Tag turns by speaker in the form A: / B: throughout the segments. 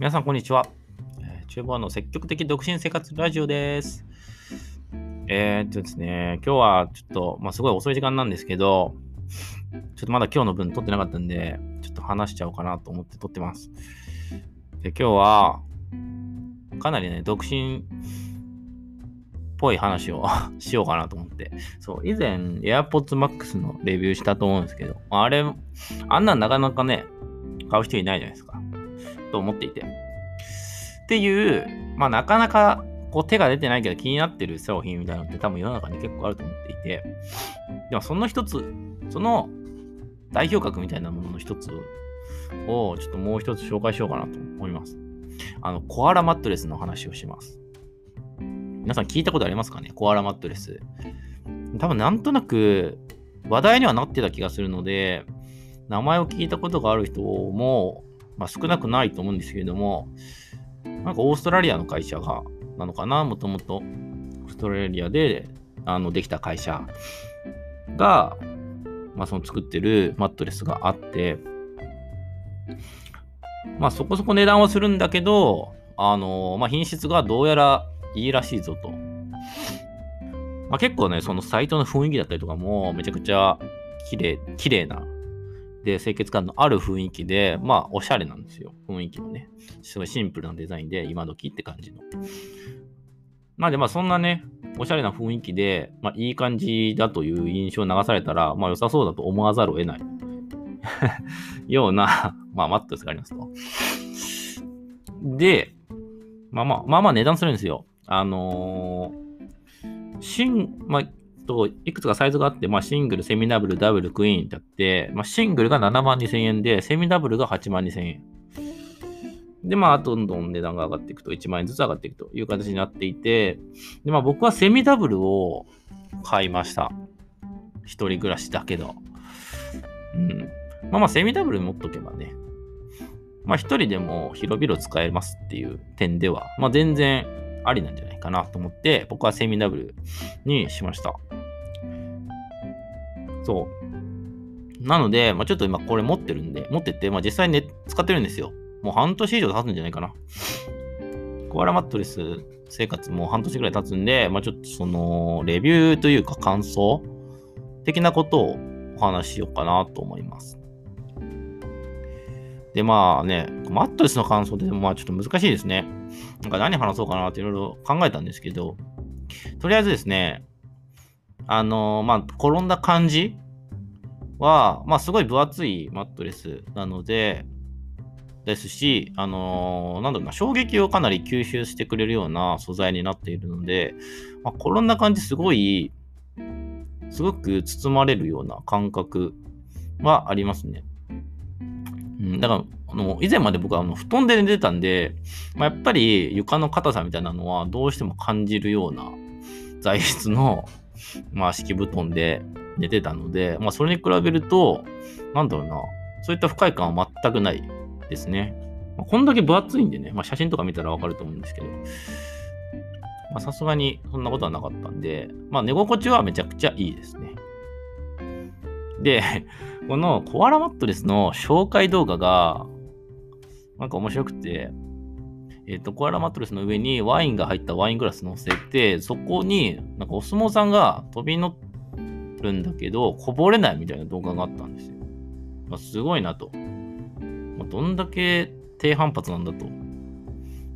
A: 皆さん、こんにちは。えー厨房の積極的独身生活ラジオです。えー、っとですね、今日はちょっと、まあ、すごい遅い時間なんですけど、ちょっとまだ今日の分撮ってなかったんで、ちょっと話しちゃおうかなと思って撮ってます。で、今日は、かなりね、独身っぽい話を しようかなと思って。そう、以前 AirPods Max のレビューしたと思うんですけど、あれ、あんなんなかなかね、買う人いないじゃないですか。と思っていて。っていう、まあなかなかこう手が出てないけど気になってる商品みたいなのって多分世の中に結構あると思っていて、でもその一つ、その代表格みたいなものの一つをちょっともう一つ紹介しようかなと思います。あの、コアラマットレスの話をします。皆さん聞いたことありますかね？コアラマットレス。多分なんとなく話題にはなってた気がするので、名前を聞いたことがある人も、まあ、少なくないと思うんですけれども、なんかオーストラリアの会社が、なのかな、もともと。オーストラリアであのできた会社が、まあ、その作ってるマットレスがあって、まあそこそこ値段はするんだけど、あのまあ、品質がどうやらいいらしいぞと。まあ、結構ね、そのサイトの雰囲気だったりとかもめちゃくちゃ綺麗、綺麗な、で、清潔感のある雰囲気で、まあ、おしゃれなんですよ。雰囲気もね。すごいシンプルなデザインで、今時って感じの。なんで、まあ、そんなね、おしゃれな雰囲気で、まあ、いい感じだという印象を流されたら、まあ、良さそうだと思わざるを得ない。ような、まあ、マットレスがありますと。で、まあまあ、まあまあ値段するんですよ。あのー、シン、まあ、と、いくつかサイズがあって、まあ、シングル、セミダブル、ダブル、クイーンってあって、まあ、シングルが7万2000円で、セミダブルが8万2000円。で、まあ、どんどん値段が上がっていくと、1万円ずつ上がっていくという形になっていて、で、まあ、僕はセミダブルを買いました。一人暮らしだけど。うん。まあまあ、セミダブル持っとけばね、まあ、一人でも広々使えますっていう点では、まあ、全然ありなんじゃないかなと思って、僕はセミダブルにしました。そう。なので、まあ、ちょっと今これ持ってるんで、持ってて、まあ、実際、ね、使ってるんですよ。もう半年以上経つんじゃないかな。コアラマットレス生活もう半年ぐらい経つんで、まあ、ちょっとその、レビューというか感想的なことをお話ししようかなと思います。で、まあね、マットレスの感想って、まあちょっと難しいですね。なんか何話そうかなっていろいろ考えたんですけど、とりあえずですね、あのまあ、転んだ感じは、まあ、すごい分厚いマットレスなので、ですし、あのーなんだろうな、衝撃をかなり吸収してくれるような素材になっているので、まあ、転んだ感じすごい、すごく包まれるような感覚はありますね。うん、だから、あの以前まで僕はあの布団で寝てたんで、まあ、やっぱり床の硬さみたいなのはどうしても感じるような材質の、まあ、敷布団で寝てたので、まあ、それに比べると、なんだろうな、そういった不快感は全くないですね。まあ、こんだけ分厚いんでね、まあ、写真とか見たらわかると思うんですけど、まさすがにそんなことはなかったんで、まあ、寝心地はめちゃくちゃいいですね。で、このコアラマットレスの紹介動画が、なんか面白くて、えっ、と、コアラマットレスの上にワインが入ったワイングラス乗せて、そこになんかお相撲さんが飛び乗るんだけど、こぼれないみたいな動画があったんですよ。まあ、すごいなと。まあ、どんだけ低反発なんだと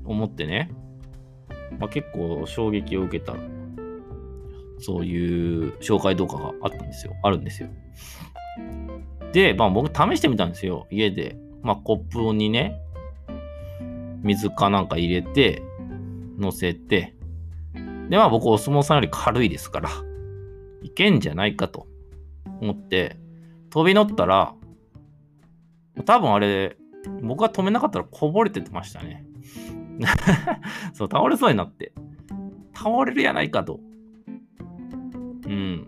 A: 思ってね、まあ、結構衝撃を受けた、そういう紹介動画があったんですよ。あるんですよ。で、まあ僕試してみたんですよ。家で。まあコップにね、水かなんか入れて、乗せて。で、まあ僕お相撲さんより軽いですから、いけんじゃないかと思って、飛び乗ったら、多分あれ、僕が止めなかったらこぼれててましたね。そう、倒れそうになって。倒れるやないかと。うん。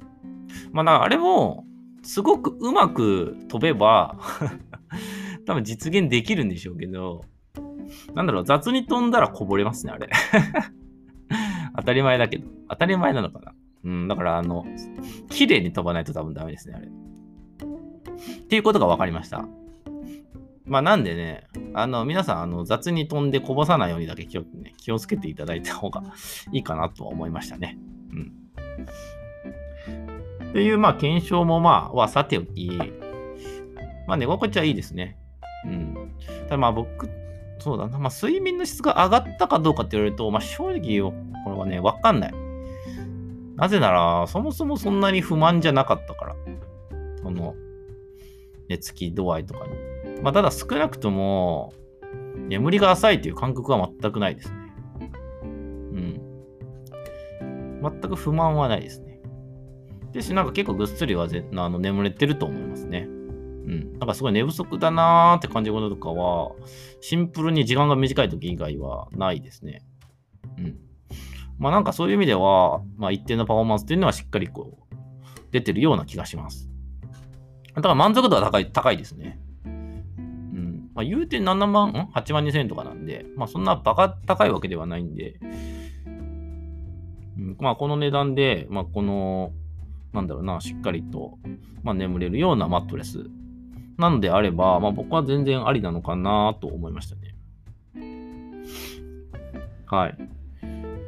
A: まあ、あれも、すごくうまく飛べば、多分実現できるんでしょうけど、なんだろう、雑に飛んだらこぼれますね、あれ。当たり前だけど。当たり前なのかな。うん、だから、あの、綺麗に飛ばないと多分ダメですね、あれ。っていうことが分かりました。まあなんでね、あの皆さんあの雑に飛んでこぼさないようにだけ気を,、ね、気をつけていただいた方がいいかなとは思いましたね。うん。という、まあ検証もまあはさておき、まあ寝心地はいいですね。うん。ただまあ僕、そうだな、まあ睡眠の質が上がったかどうかって言われると、まあ正直これはね、わかんない。なぜなら、そもそもそんなに不満じゃなかったから。その、寝つき度合いとかに。まあ、ただ少なくとも、眠りが浅いという感覚は全くないですね。うん。全く不満はないですね。ですし、なんか結構ぐっすりはぜあの眠れてると思いますね。うん。なんかすごい寝不足だなーって感じることとかは、シンプルに時間が短い時以外はないですね。うん。まあなんかそういう意味では、まあ一定のパフォーマンスっていうのはしっかりこう、出てるような気がします。だから満足度は高い、高いですね。うん。まあ言うて7万、ん ?8 万2千円とかなんで、まあそんなバカ高いわけではないんで、うん、まあこの値段で、まあこの、なんだろうな、しっかりと、まあ、眠れるようなマットレスなのであれば、まあ僕は全然ありなのかなと思いましたね。はい。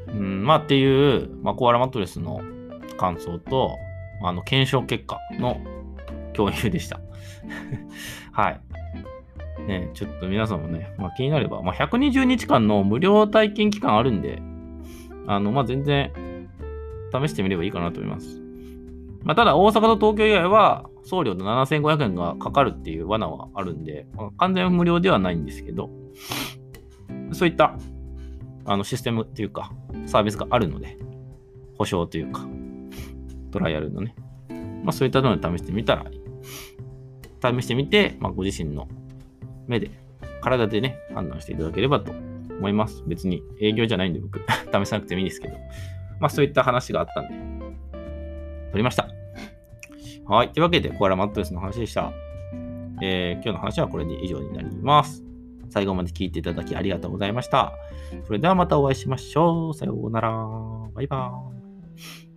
A: うん、まあっていう、まあ、コアラマットレスの感想と、あの、検証結果の共有でした。はい。ね、ちょっと皆さんもね、まあ、気になれば、まあ、120日間の無料体験期間あるんで、あの、まあ、全然試してみればいいかなと思います。まあ、ただ、大阪と東京以外は送料で7500円がかかるっていう罠はあるんで、完全無料ではないんですけど、そういったあのシステムっていうか、サービスがあるので、保証というか、トライアルのね、まあそういったので試してみたら、試してみて、まあご自身の目で、体でね、判断していただければと思います。別に営業じゃないんで僕、試さなくてもいいですけど、まあそういった話があったんで、撮りました。はい。というわけで、コアラマットレスの話でした。えー、今日の話はこれで以上になります。最後まで聞いていただきありがとうございました。それではまたお会いしましょう。さようなら。バイバーイ。